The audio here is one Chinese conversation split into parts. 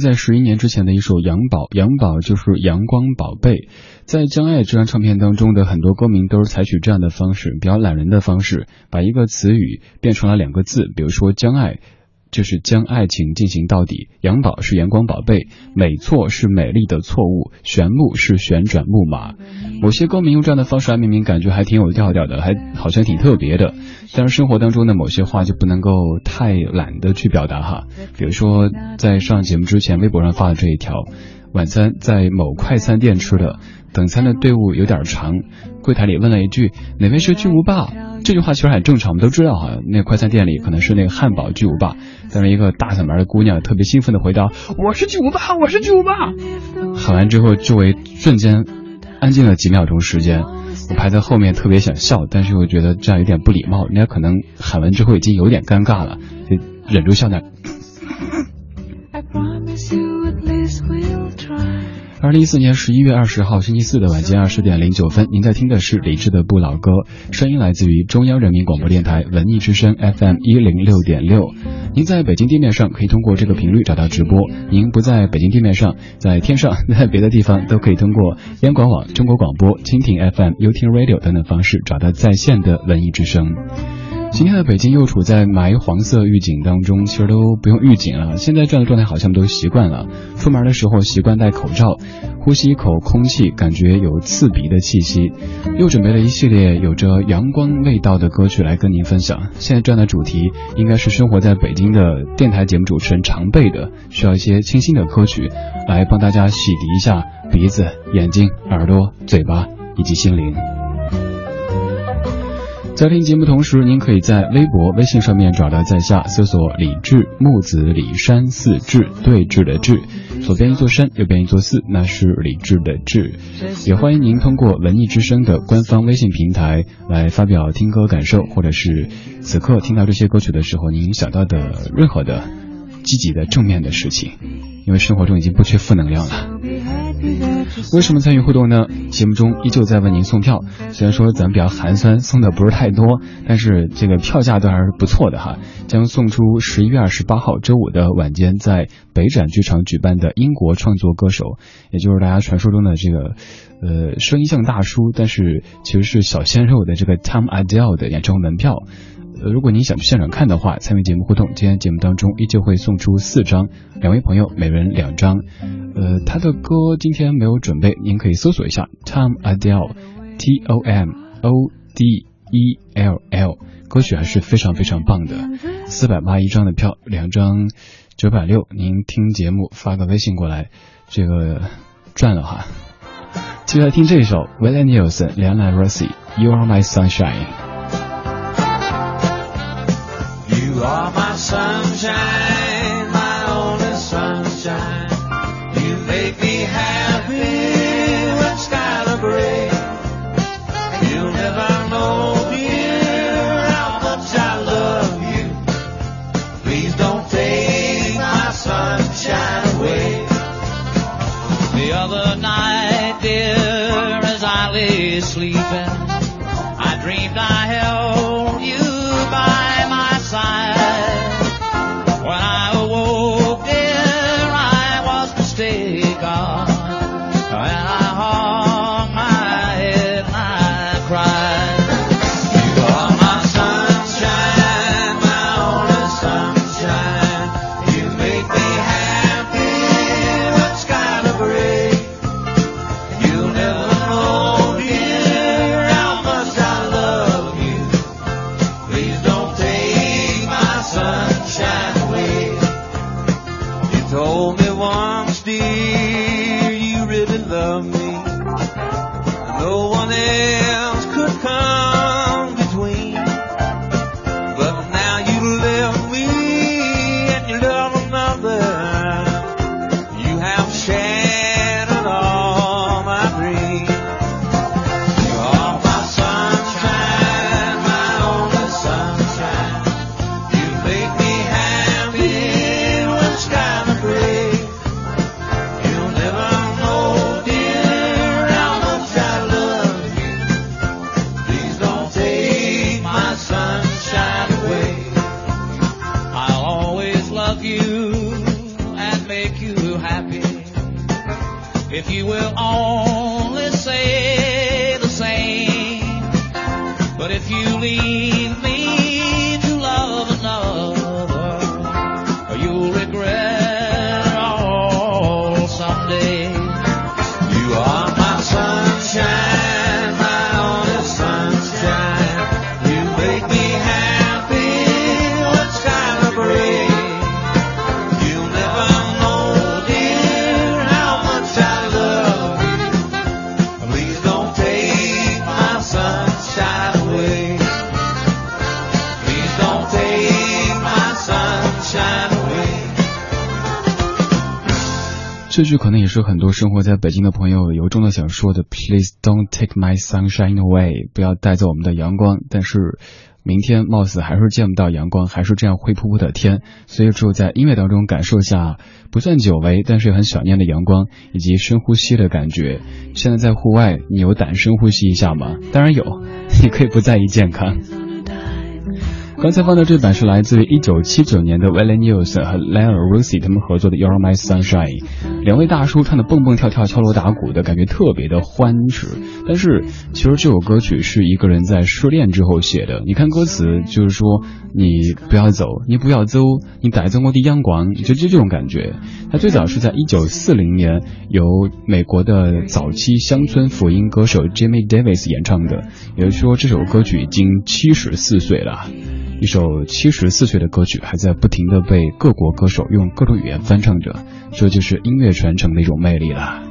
在十一年之前的一首《杨宝》，杨宝就是阳光宝贝。在《将爱》这张唱片当中的很多歌名都是采取这样的方式，比较懒人的方式，把一个词语变成了两个字，比如说“将爱”。就是将爱情进行到底。杨宝是阳光宝贝，美错是美丽的错误，旋木是旋转木马。某些歌名用这样的方式来命名，感觉还挺有调调的，还好像挺特别的。但是生活当中的某些话就不能够太懒得去表达哈。比如说，在上节目之前，微博上发的这一条：晚餐在某快餐店吃的，等餐的队伍有点长，柜台里问了一句：“哪位是巨无霸？”这句话其实很正常，我们都知道哈，那快餐店里可能是那个汉堡巨无霸，但是一个大嗓门的姑娘特别兴奋的回答：“我是巨无霸，我是巨无霸。”喊完之后，周围瞬间安静了几秒钟时间。我排在后面，特别想笑，但是又觉得这样有点不礼貌，人家可能喊完之后已经有点尴尬了，就忍住笑点。二零一四年十一月二十号星期四的晚间二十点零九分，您在听的是李志的不老歌，声音来自于中央人民广播电台文艺之声 FM 一零六点六。您在北京地面上可以通过这个频率找到直播，您不在北京地面上，在天上，在别的地方都可以通过央广网、中国广播、蜻蜓 FM、优听 Radio 等等方式找到在线的文艺之声。今天的北京又处在霾黄色预警当中，其实都不用预警了。现在这样的状态好像都习惯了。出门的时候习惯戴口罩，呼吸一口空气，感觉有刺鼻的气息。又准备了一系列有着阳光味道的歌曲来跟您分享。现在这样的主题应该是生活在北京的电台节目主持人常备的，需要一些清新的歌曲来帮大家洗涤一下鼻子、眼睛、耳朵、嘴巴以及心灵。在听节目同时，您可以在微博、微信上面找到在下搜索“李志木子李山寺志对峙的志”，左边一座山，右边一座寺，那是李志的志。也欢迎您通过文艺之声的官方微信平台来发表听歌感受，或者是此刻听到这些歌曲的时候，您想到的任何的积极的正面的事情，因为生活中已经不缺负能量了。为什么参与互动呢？节目中依旧在为您送票，虽然说咱们比较寒酸，送的不是太多，但是这个票价都还是不错的哈。将送出十一月二十八号周五的晚间在北展剧场举办的英国创作歌手，也就是大家传说中的这个呃声音像大叔，但是其实是小鲜肉的这个 Tom Adele 的演唱会门票。如果您想去现场看的话，参与节目互动，今天节目当中依旧会送出四张，两位朋友每人两张。呃，他的歌今天没有准备，您可以搜索一下 Tom Adele，T O M O D E L L，歌曲还是非常非常棒的。四百八一张的票，两张九百六，您听节目发个微信过来，这个赚了哈。接下来听这一首 Willie Nelson、梁兰 Rossi，You Are My Sunshine。You are my sunshine, my only sunshine. You make me happy when skies are gray. You'll never know, dear, how much I love you. Please don't take my sunshine away. The other night, dear, as I lay sleeping, 这句可能也是很多生活在北京的朋友由衷的想说的：Please don't take my sunshine away，不要带走我们的阳光。但是。明天貌似还是见不到阳光，还是这样灰扑扑的天，所以只有在音乐当中感受下不算久违，但是很想念的阳光以及深呼吸的感觉。现在在户外，你有胆深呼吸一下吗？当然有，你可以不在意健康。刚才放的这版是来自于一九七九年的 Willie Nelson 和 Leon Richie 他们合作的 You're My Sunshine，两位大叔唱的蹦蹦跳跳、敲锣打鼓的感觉特别的欢实。但是其实这首歌曲是一个人在失恋之后写的。你看歌词就是说你不要走，你不要走，你带走我的阳光，就就这种感觉。他最早是在一九四零年由美国的早期乡村福音歌手 Jimmy Davis 演唱的，也就是说这首歌曲已经七十四岁了。一首七十四岁的歌曲，还在不停的被各国歌手用各种语言翻唱着，这就是音乐传承的一种魅力啦。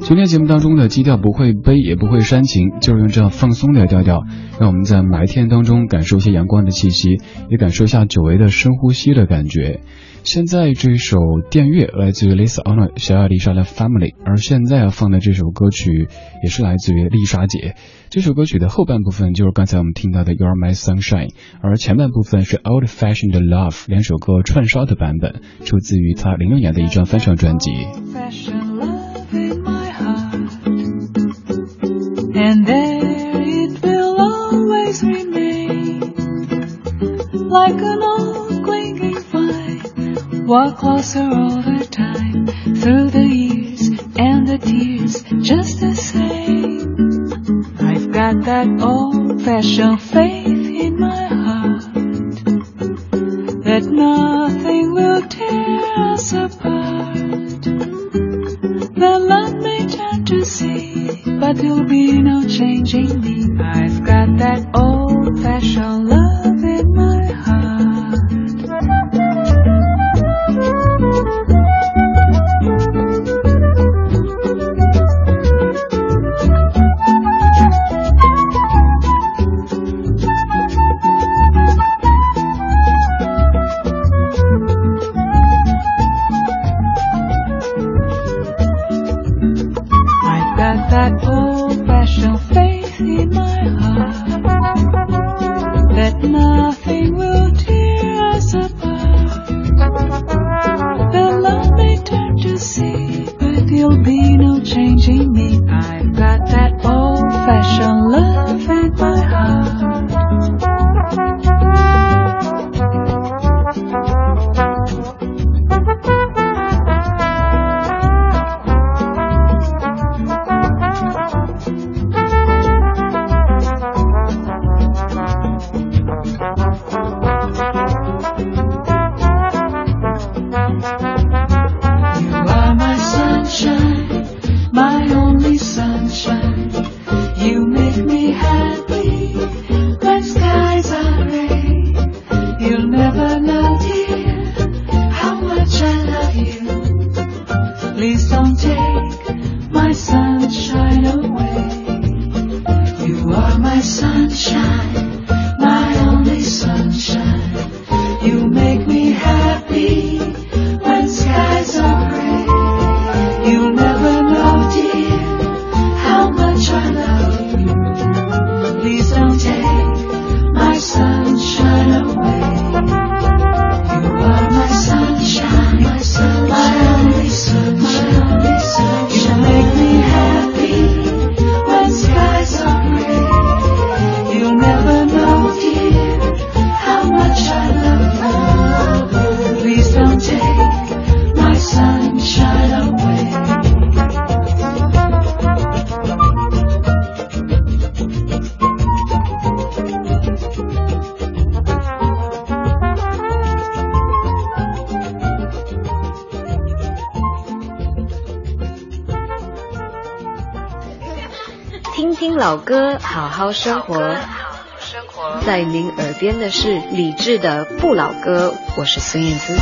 今天节目当中的基调不会悲也不会煽情，就是用这样放松的调调，让我们在白天当中感受一些阳光的气息，也感受一下久违的深呼吸的感觉。现在这首电乐来自于 Lisa Ono 小亚丽莎的 Family，而现在要放的这首歌曲也是来自于丽莎姐。这首歌曲的后半部分就是刚才我们听到的 You're My Sunshine，而前半部分是 Old Fashioned Love，两首歌串烧的版本，出自于她零六年的一张翻唱专辑。And there it will always remain, like a. Walk closer all the time, through the years and the tears, just the same. I've got that old-fashioned faith 好好生活。在您耳边的是理智的不老歌，我是孙燕姿。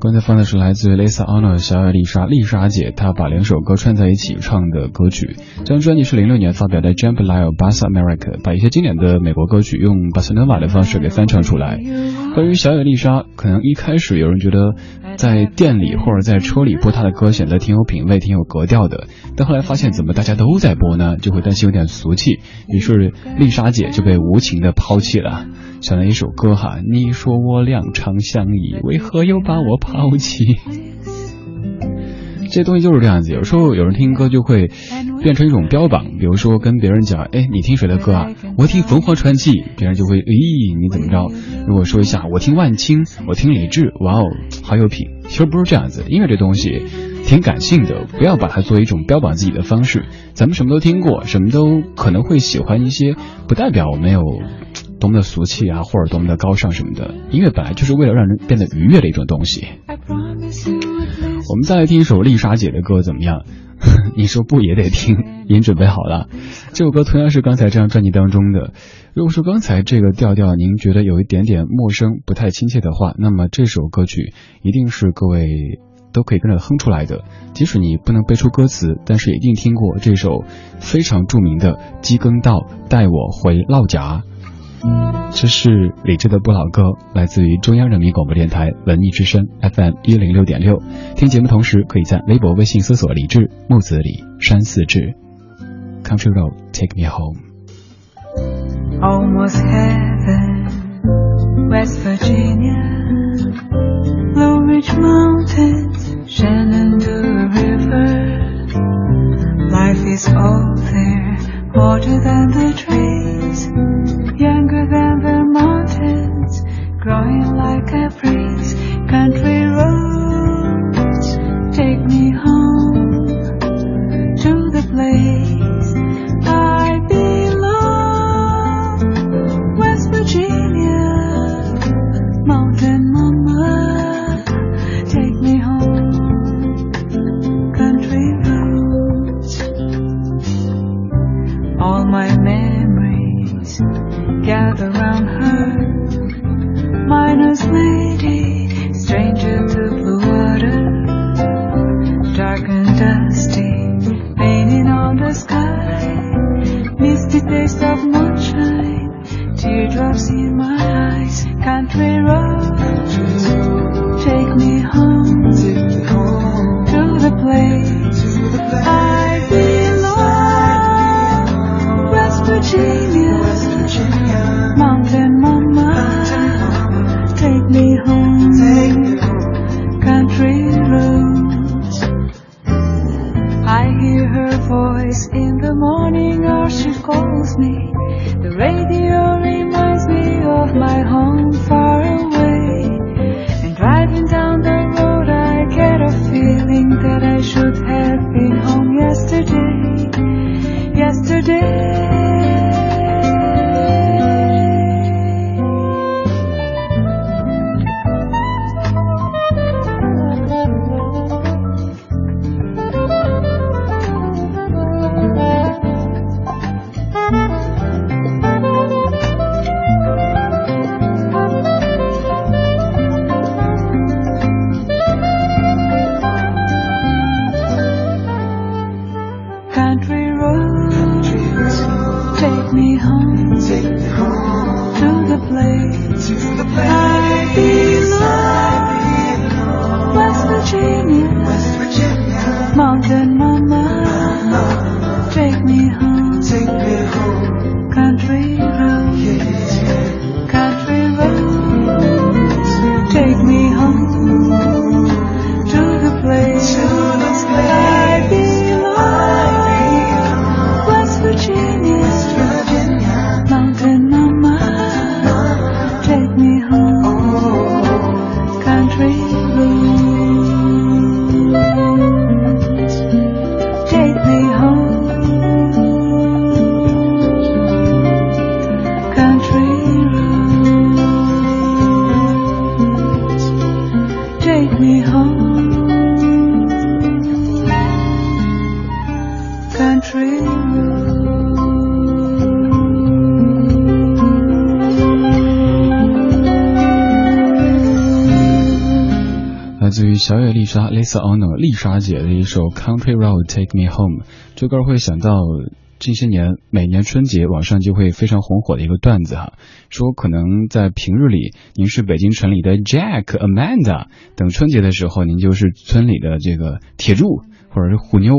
刚才放的是来自 Lisa Honor 小野丽莎丽莎姐，她把两首歌串在一起唱的歌曲。这张专辑是零六年发表的《Jambalaya Bossa America》，把一些经典的美国歌曲用巴塞诺瓦的方式给翻唱出来。关于小野丽莎，可能一开始有人觉得在店里或者在车里播她的歌显得挺有品位、挺有格调的，但后来发现怎么大家都在播呢，就会担心有点俗气，于是丽莎姐就被无情的抛弃了。想了一首歌哈，你说我两长相依，为何又把我抛弃？这些东西就是这样子，有时候有人听歌就会变成一种标榜，比如说跟别人讲，哎，你听谁的歌啊？我听凤凰传奇，别人就会，咦，你怎么着？如果说一下，我听万青，我听李志，哇哦，好有品。其实不是这样子，音乐这东西挺感性的，不要把它作为一种标榜自己的方式。咱们什么都听过，什么都可能会喜欢一些，不代表我没有。多么的俗气啊，或者多么的高尚什么的，音乐本来就是为了让人变得愉悦的一种东西。我们再来听一首丽莎姐的歌怎么样？你说不也得听？已经准备好了。这首歌同样是刚才这张专辑当中的。如果说刚才这个调调您觉得有一点点陌生、不太亲切的话，那么这首歌曲一定是各位都可以跟着哼出来的。即使你不能背出歌词，但是一定听过这首非常著名的《鸡耕道带我回老家》。这是李志的不老歌，来自于中央人民广播电台文艺之声 FM 一零六点六。听节目同时，可以在微博、微信搜索“李志木子李山寺志 Country Road Take Me Home”。almost heaven, West Virginia, Blue Ridge Mountains, Shenandoah River. Life is old there, older than the trees, younger than the mountains, growing like a breeze. 莎 Lisa Ono 丽莎姐的一首《Country Road Take Me Home》。这歌会想到近些年每年春节网上就会非常红火的一个段子哈，说可能在平日里您是北京城里的 Jack、Amanda，等春节的时候您就是村里的这个铁柱或者是虎妞。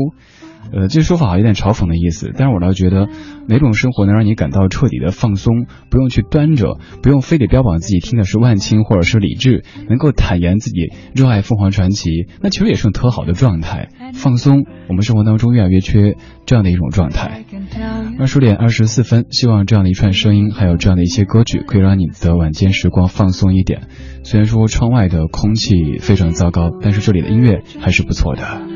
呃，这说法好有点嘲讽的意思，但是我倒觉得哪种生活能让你感到彻底的放松，不用去端着，不用非得标榜自己听的是万青或者是李志，能够坦言自己热爱凤凰传奇，那其实也是种特好的状态。放松，我们生活当中越来越缺这样的一种状态。二十点二十四分，希望这样的一串声音，还有这样的一些歌曲，可以让你的晚间时光放松一点。虽然说窗外的空气非常糟糕，但是这里的音乐还是不错的。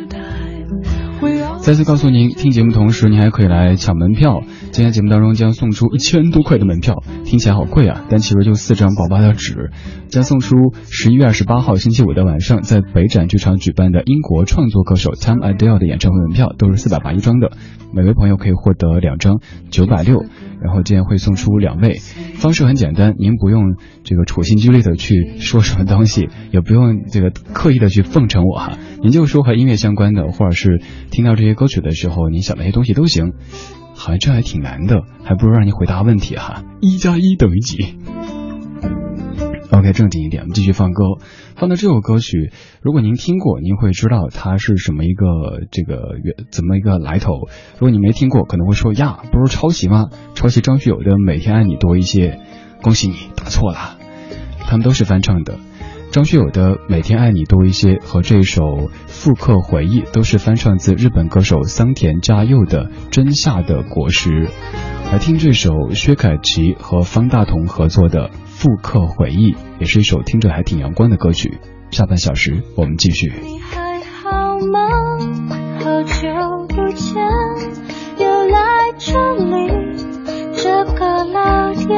再次告诉您，听节目同时，您还可以来抢门票。今天节目当中将送出一千多块的门票，听起来好贵啊，但其实就四张薄薄的纸。将送出十一月二十八号星期五的晚上，在北展剧场举办的英国创作歌手 Tom Adele 的演唱会门票，都是四百八一张的，每位朋友可以获得两张，九百六。然后今天会送出两位，方式很简单，您不用这个处心积虑的去说什么东西，也不用这个刻意的去奉承我哈，您就说和音乐相关的，或者是听到这些歌曲的时候，您想那些东西都行。好像这还挺难的，还不如让你回答问题哈。一加一等于几？OK，正经一点，我们继续放歌。放的这首歌曲，如果您听过，您会知道它是什么一个这个怎么一个来头。如果你没听过，可能会说呀，不是抄袭吗？抄袭张学友的《每天爱你多一些》，恭喜你答错了，他们都是翻唱的。张学友的《每天爱你多一些》和这首《复刻回忆》都是翻唱自日本歌手桑田佳佑的《真夏的果实》。来听这首薛凯琪和方大同合作的《复刻回忆》，也是一首听着还挺阳光的歌曲。下半小时我们继续。你还好吗？好久不见，又来这里这个老店。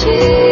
Jesus.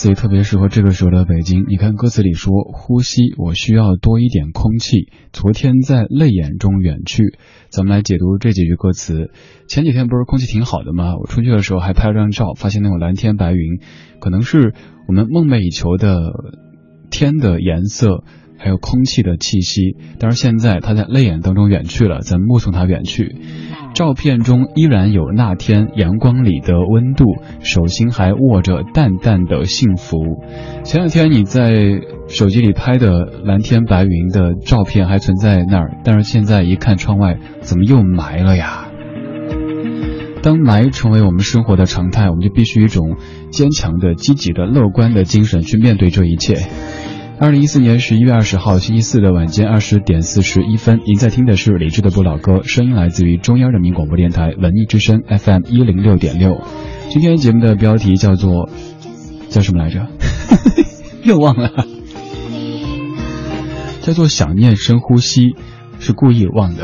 所以特别适合这个时候的北京。你看歌词里说：“呼吸，我需要多一点空气。昨天在泪眼中远去。”咱们来解读这几句歌词。前几天不是空气挺好的吗？我出去的时候还拍了张照，发现那种蓝天白云，可能是我们梦寐以求的天的颜色，还有空气的气息。但是现在他在泪眼当中远去了，咱目送他远去。照片中依然有那天阳光里的温度，手心还握着淡淡的幸福。前两天你在手机里拍的蓝天白云的照片还存在那儿，但是现在一看窗外，怎么又埋了呀？当霾成为我们生活的常态，我们就必须一种坚强的、积极的、乐观的精神去面对这一切。二零一四年十一月二十号星期四的晚间二十点四十一分，您在听的是李志的不老歌，声音来自于中央人民广播电台文艺之声 FM 一零六点六。今天节目的标题叫做叫什么来着？又忘了，叫做想念深呼吸，是故意忘的。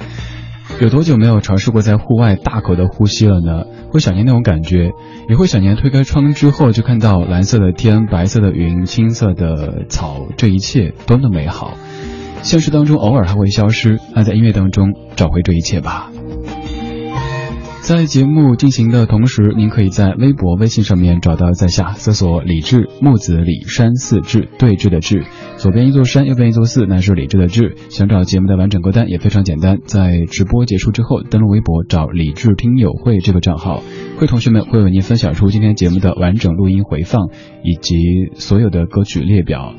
有多久没有尝试过在户外大口的呼吸了呢？会想念那种感觉，也会想念推开窗之后就看到蓝色的天、白色的云、青色的草，这一切多么美好。现实当中偶尔还会消失，那在音乐当中找回这一切吧。在节目进行的同时，您可以在微博、微信上面找到在下，搜索“李志木子李山寺志对峙的志”，左边一座山，右边一座寺，那是李志的志。想找节目的完整歌单也非常简单，在直播结束之后，登录微博找“李志听友会”这个账号，会同学们会为您分享出今天节目的完整录音回放以及所有的歌曲列表。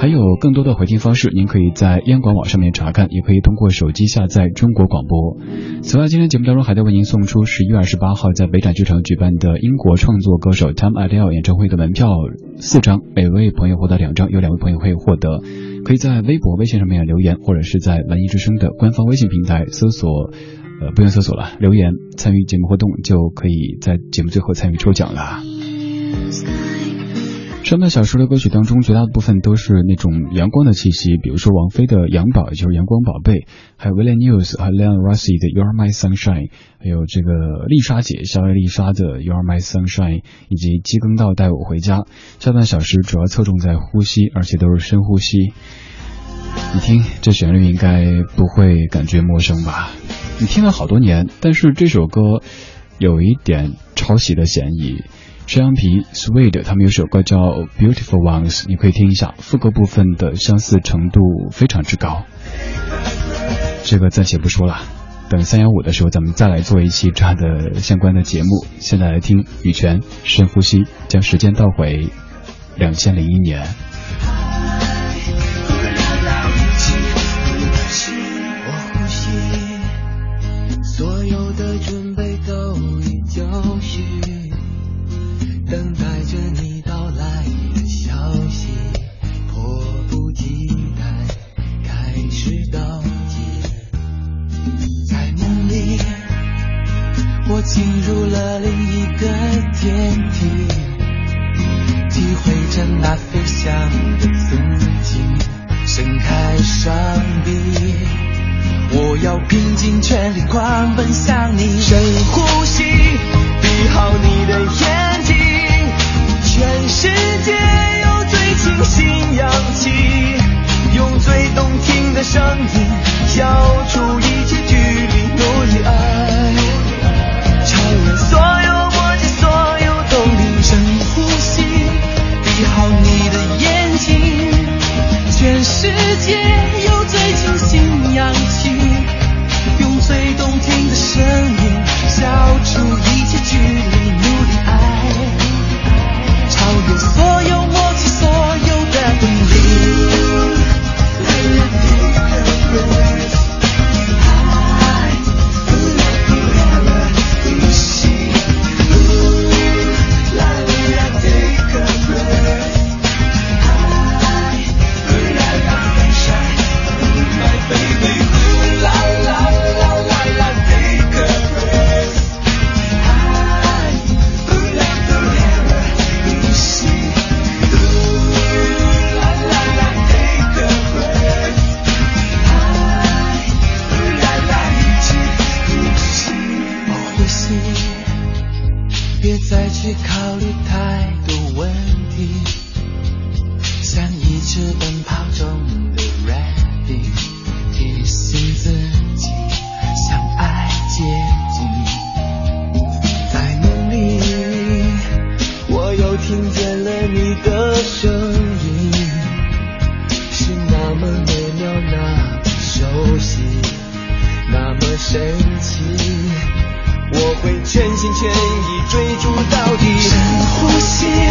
还有更多的回听方式，您可以在央广网上面查看，也可以通过手机下载中国广播。此外，今天节目当中还在为您送出十一月二十八号在北展剧场举办的英国创作歌手 Tom Adele 演唱会的门票四张，每位朋友获得两张，有两位朋友会获得。可以在微博、微信上面留言，或者是在文艺之声的官方微信平台搜索，呃，不用搜索了，留言参与节目活动，就可以在节目最后参与抽奖了。上半小时的歌曲当中，绝大部分都是那种阳光的气息，比如说王菲的《阳宝》，也就是阳光宝贝，还有 Willie News 和 Leon Rossi 的《You Are My Sunshine》，还有这个丽莎姐肖丽莎的《You Are My Sunshine》，以及鸡更道带我回家。下半小时主要侧重在呼吸，而且都是深呼吸。你听这旋律应该不会感觉陌生吧？你听了好多年，但是这首歌有一点抄袭的嫌疑。山羊皮 Suede 他们有首歌叫《Beautiful Ones》，你可以听一下，副歌部分的相似程度非常之高。这个暂且不说了，等三幺五的时候咱们再来做一期这样的相关的节目。现在来听羽泉深呼吸，将时间倒回两千零一年。等待着你到来的消息，迫不及待开始倒计，在梦里，我进入了另一个天体，体会着那飞翔的自己，伸开双臂。我要拼尽全力狂奔向你，深呼吸，闭好你的眼睛，世界有最清新氧气，用最动听的声音消除你的声音是那么美妙那么熟悉那么神奇我会全心全意追逐到底。深呼吸。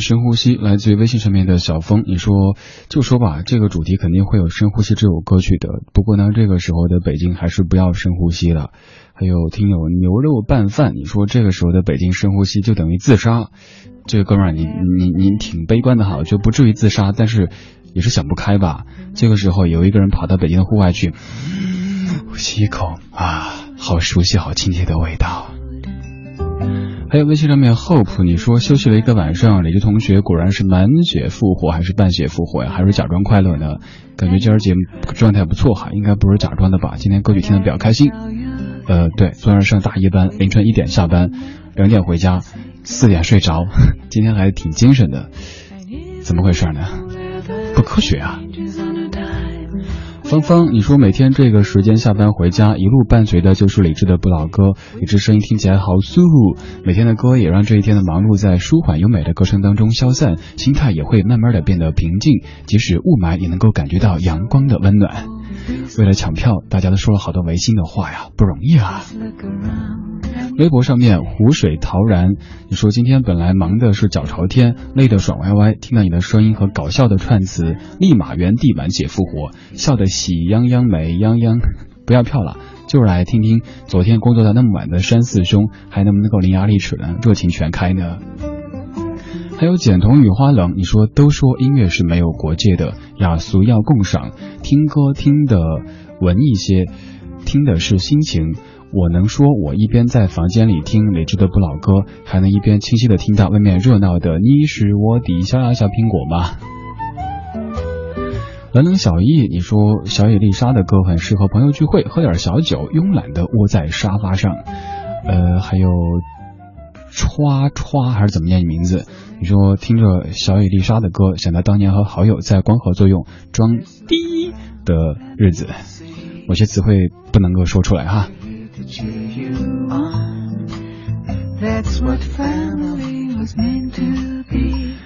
深呼吸来自于微信上面的小峰，你说就说吧，这个主题肯定会有深呼吸这首歌曲的。不过呢，这个时候的北京还是不要深呼吸了。还有听友牛肉拌饭，你说这个时候的北京深呼吸就等于自杀。这个哥们儿，你你你挺悲观的哈，就不至于自杀，但是也是想不开吧。这个时候有一个人跑到北京的户外去，呼吸一口啊，好熟悉、好亲切的味道。还有微信上面 hope，你说休息了一个晚上，李志同学果然是满血复活还是半血复活呀？还是假装快乐呢？感觉今儿节目状态不错哈，应该不是假装的吧？今天歌曲听得比较开心。呃，对，昨天上大夜班，凌晨一点下班，两点回家，四点睡着，今天还挺精神的，怎么回事呢？不科学啊！芳芳，你说每天这个时间下班回家，一路伴随的就是李志的不老歌，李志声音听起来好舒服。每天的歌也让这一天的忙碌在舒缓优美的歌声当中消散，心态也会慢慢的变得平静，即使雾霾也能够感觉到阳光的温暖。为了抢票，大家都说了好多违心的话呀，不容易啊。微博上面湖水陶然，你说今天本来忙的是脚朝天，累得爽歪歪，听到你的声音和搞笑的串词，立马原地满血复活，笑得喜泱泱美泱泱。不要票了，就是来听听昨天工作到那么晚的山四兄还能不能够伶牙俐齿呢？热情全开呢？还有简童雨花冷，你说都说音乐是没有国界的，雅俗要共赏，听歌听的文艺些，听的是心情。我能说，我一边在房间里听雷志的不老歌，还能一边清晰的听到外面热闹的你是我的小呀小苹果吗？冷冷小易，你说小野丽莎的歌很适合朋友聚会，喝点小酒，慵懒的窝在沙发上。呃，还有歘歘还是怎么念你名字？你说听着小野丽莎的歌，想到当年和好友在光合作用装逼的日子，某些词汇不能够说出来哈。That's what family was meant to be.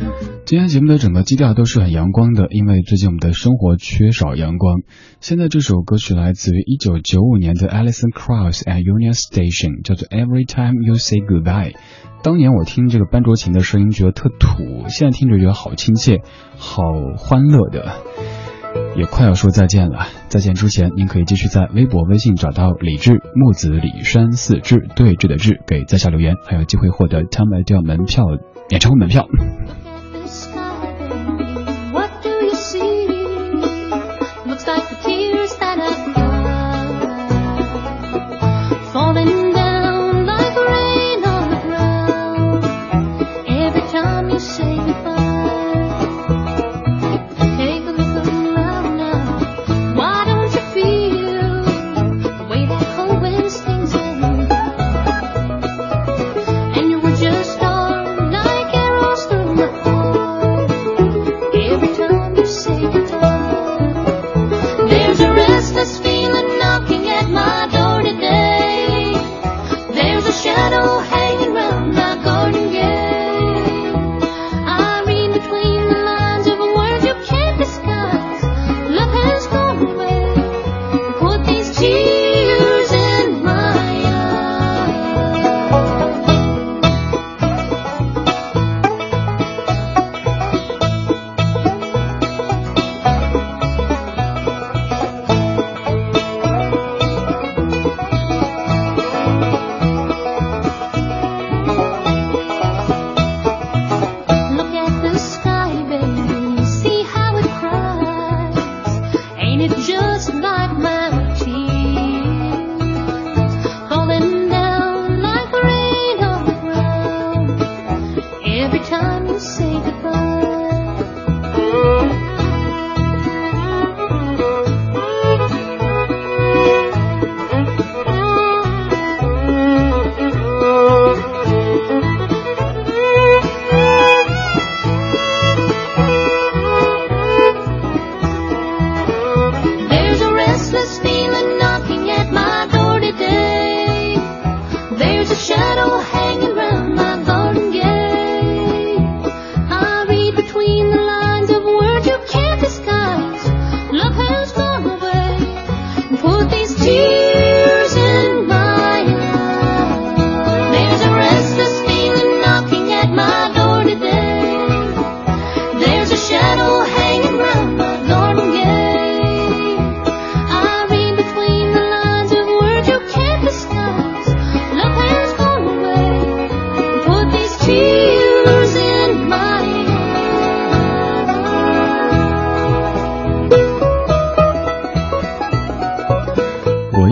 今天节目的整个基调都是很阳光的，因为最近我们的生活缺少阳光。现在这首歌曲来自于一九九五年的 Alison Krauss at Union Station，叫做 Every Time You Say Goodbye。当年我听这个班卓琴的声音觉得特土，现在听着觉得好亲切，好欢乐的。也快要说再见了，再见之前，您可以继续在微博、微信找到李志木子李山四志对峙的志，给在下留言，还有机会获得 Tom Adele 门票演唱会门票。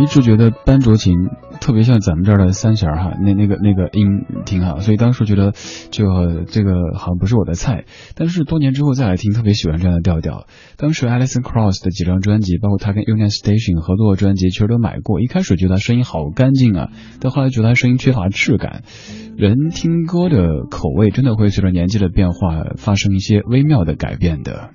一直觉得班卓琴特别像咱们这儿的三弦哈，那那个那个音挺好，所以当时觉得就这个好像不是我的菜。但是多年之后再来听，特别喜欢这样的调调。当时 Alison Cross 的几张专辑，包括他跟 Union Station 合作的专辑，其实都买过。一开始觉得他声音好干净啊，但后来觉得他声音缺乏质感。人听歌的口味真的会随着年纪的变化发生一些微妙的改变的。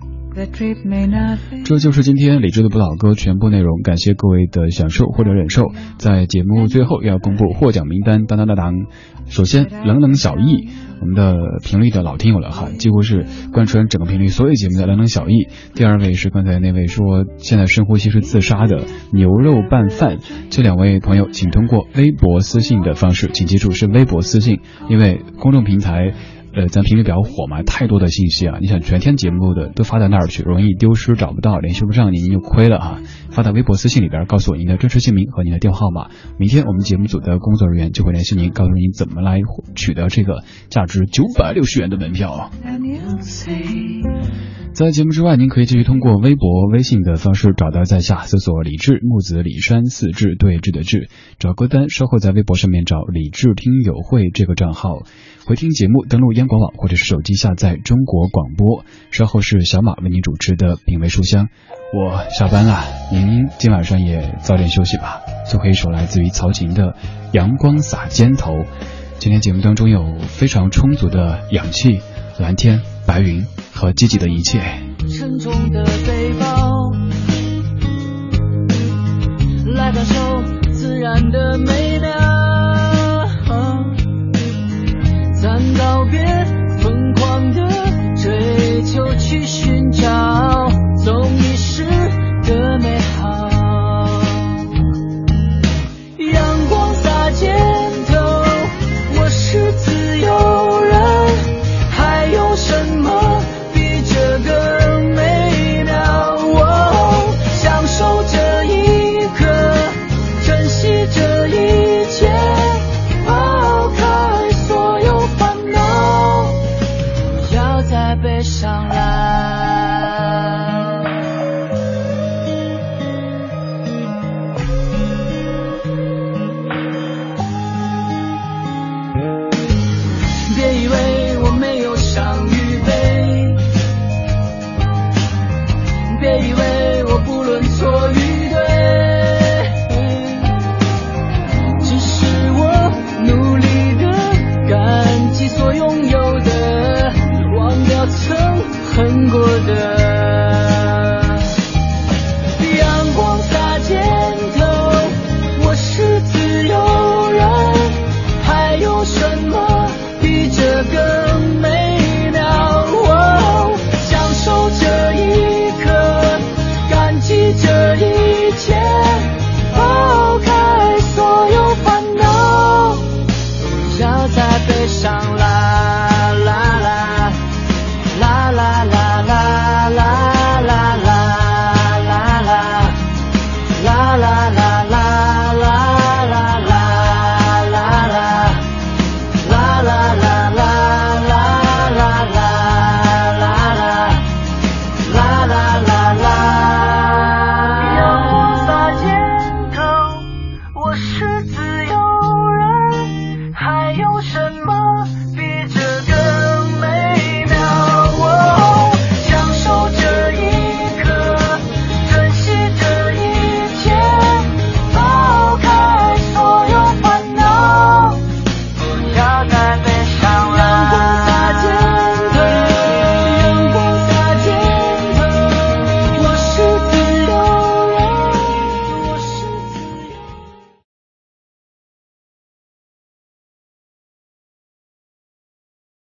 这就是今天李志的不老歌全部内容，感谢各位的享受或者忍受。在节目最后要公布获奖名单，当当当当。首先，冷冷小易，我们的频率的老听友了哈，几乎是贯穿整个频率所有节目的冷冷小易。第二位是刚才那位说现在深呼吸是自杀的牛肉拌饭。这两位朋友，请通过微博私信的方式，请记住是微博私信，因为公众平台。呃，咱频率比较火嘛，太多的信息啊！你想全天节目的都发到那儿去，容易丢失，找不到，联系不上您，您就亏了啊！发到微博私信里边，告诉我您的真实姓名和您的电话号码。明天我们节目组的工作人员就会联系您，告诉您怎么来取得这个价值九百六十元的门票。在节目之外，您可以继续通过微博、微信的方式找到在下，搜索“李志木子李山四志对峙的志”，找歌单，稍后在微博上面找“李志听友会”这个账号，回听节目，登录央广网或者是手机下载中国广播。稍后是小马为您主持的品味书香。我下班了，您今晚上也早点休息吧。最后一首来自于曹琴的《阳光洒肩头》。今天节目当中有非常充足的氧气、蓝天、白云和积极的一切。沉重的背包，来感受自然的美告别疯狂的追求，去。